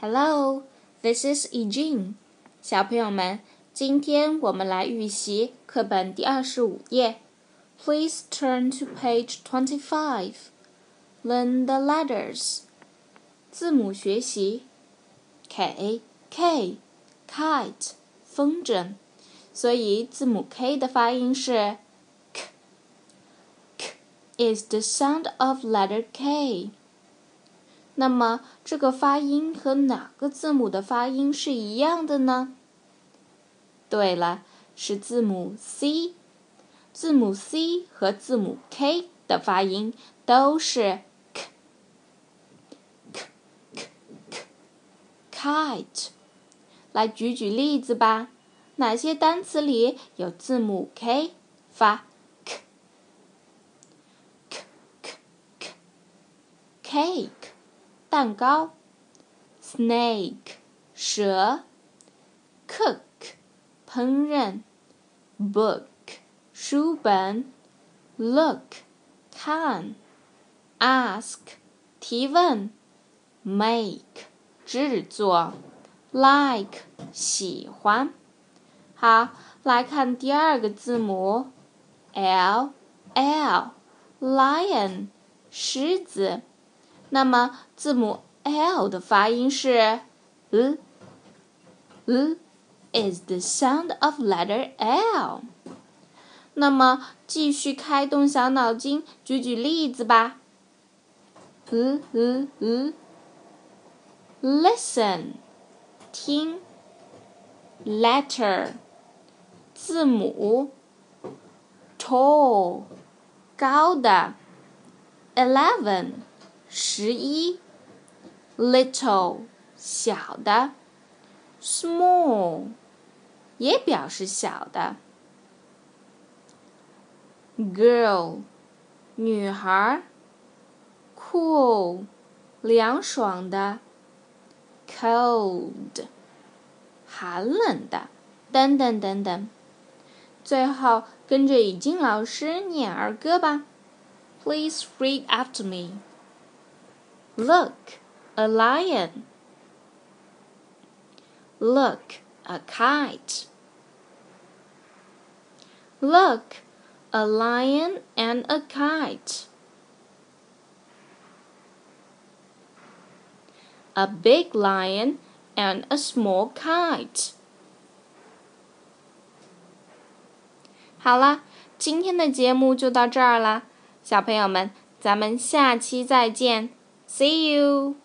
Hello, this is Eugene。小朋友们，今天我们来预习课本第二十五页。Please turn to page twenty-five. Learn the letters. 字母学习。K K kite 风筝，所以字母 K 的发音是 k。K is the sound of letter K. 那么这个发音和哪个字母的发音是一样的呢？对了，是字母 C。字母 C 和字母 K 的发音都是 k k k k kite。来举举例子吧，哪些单词里有字母 K 发 k k k k cake。蛋糕，snake 蛇，cook 烹饪，book 书本，look 看，ask 提问，make 制作，like 喜欢。好，来看第二个字母，l l lion 狮子。 那么字母 L 的发音是 l l is the sound of letter L。那么继续开动小脑筋，举举例子吧。l l l listen 听 letter 字母 tall 高的 eleven。十一，little 小的，small 也表示小的，girl 女孩，cool 凉爽的，cold 寒冷的，等等等等。最后跟着已经老师念儿歌吧，Please read after me。Look, a lion. Look, a kite. Look, a lion and a kite. A big lion and a small kite. 好了，今天的节目就到这儿啦，小朋友们，咱们下期再见。 See you!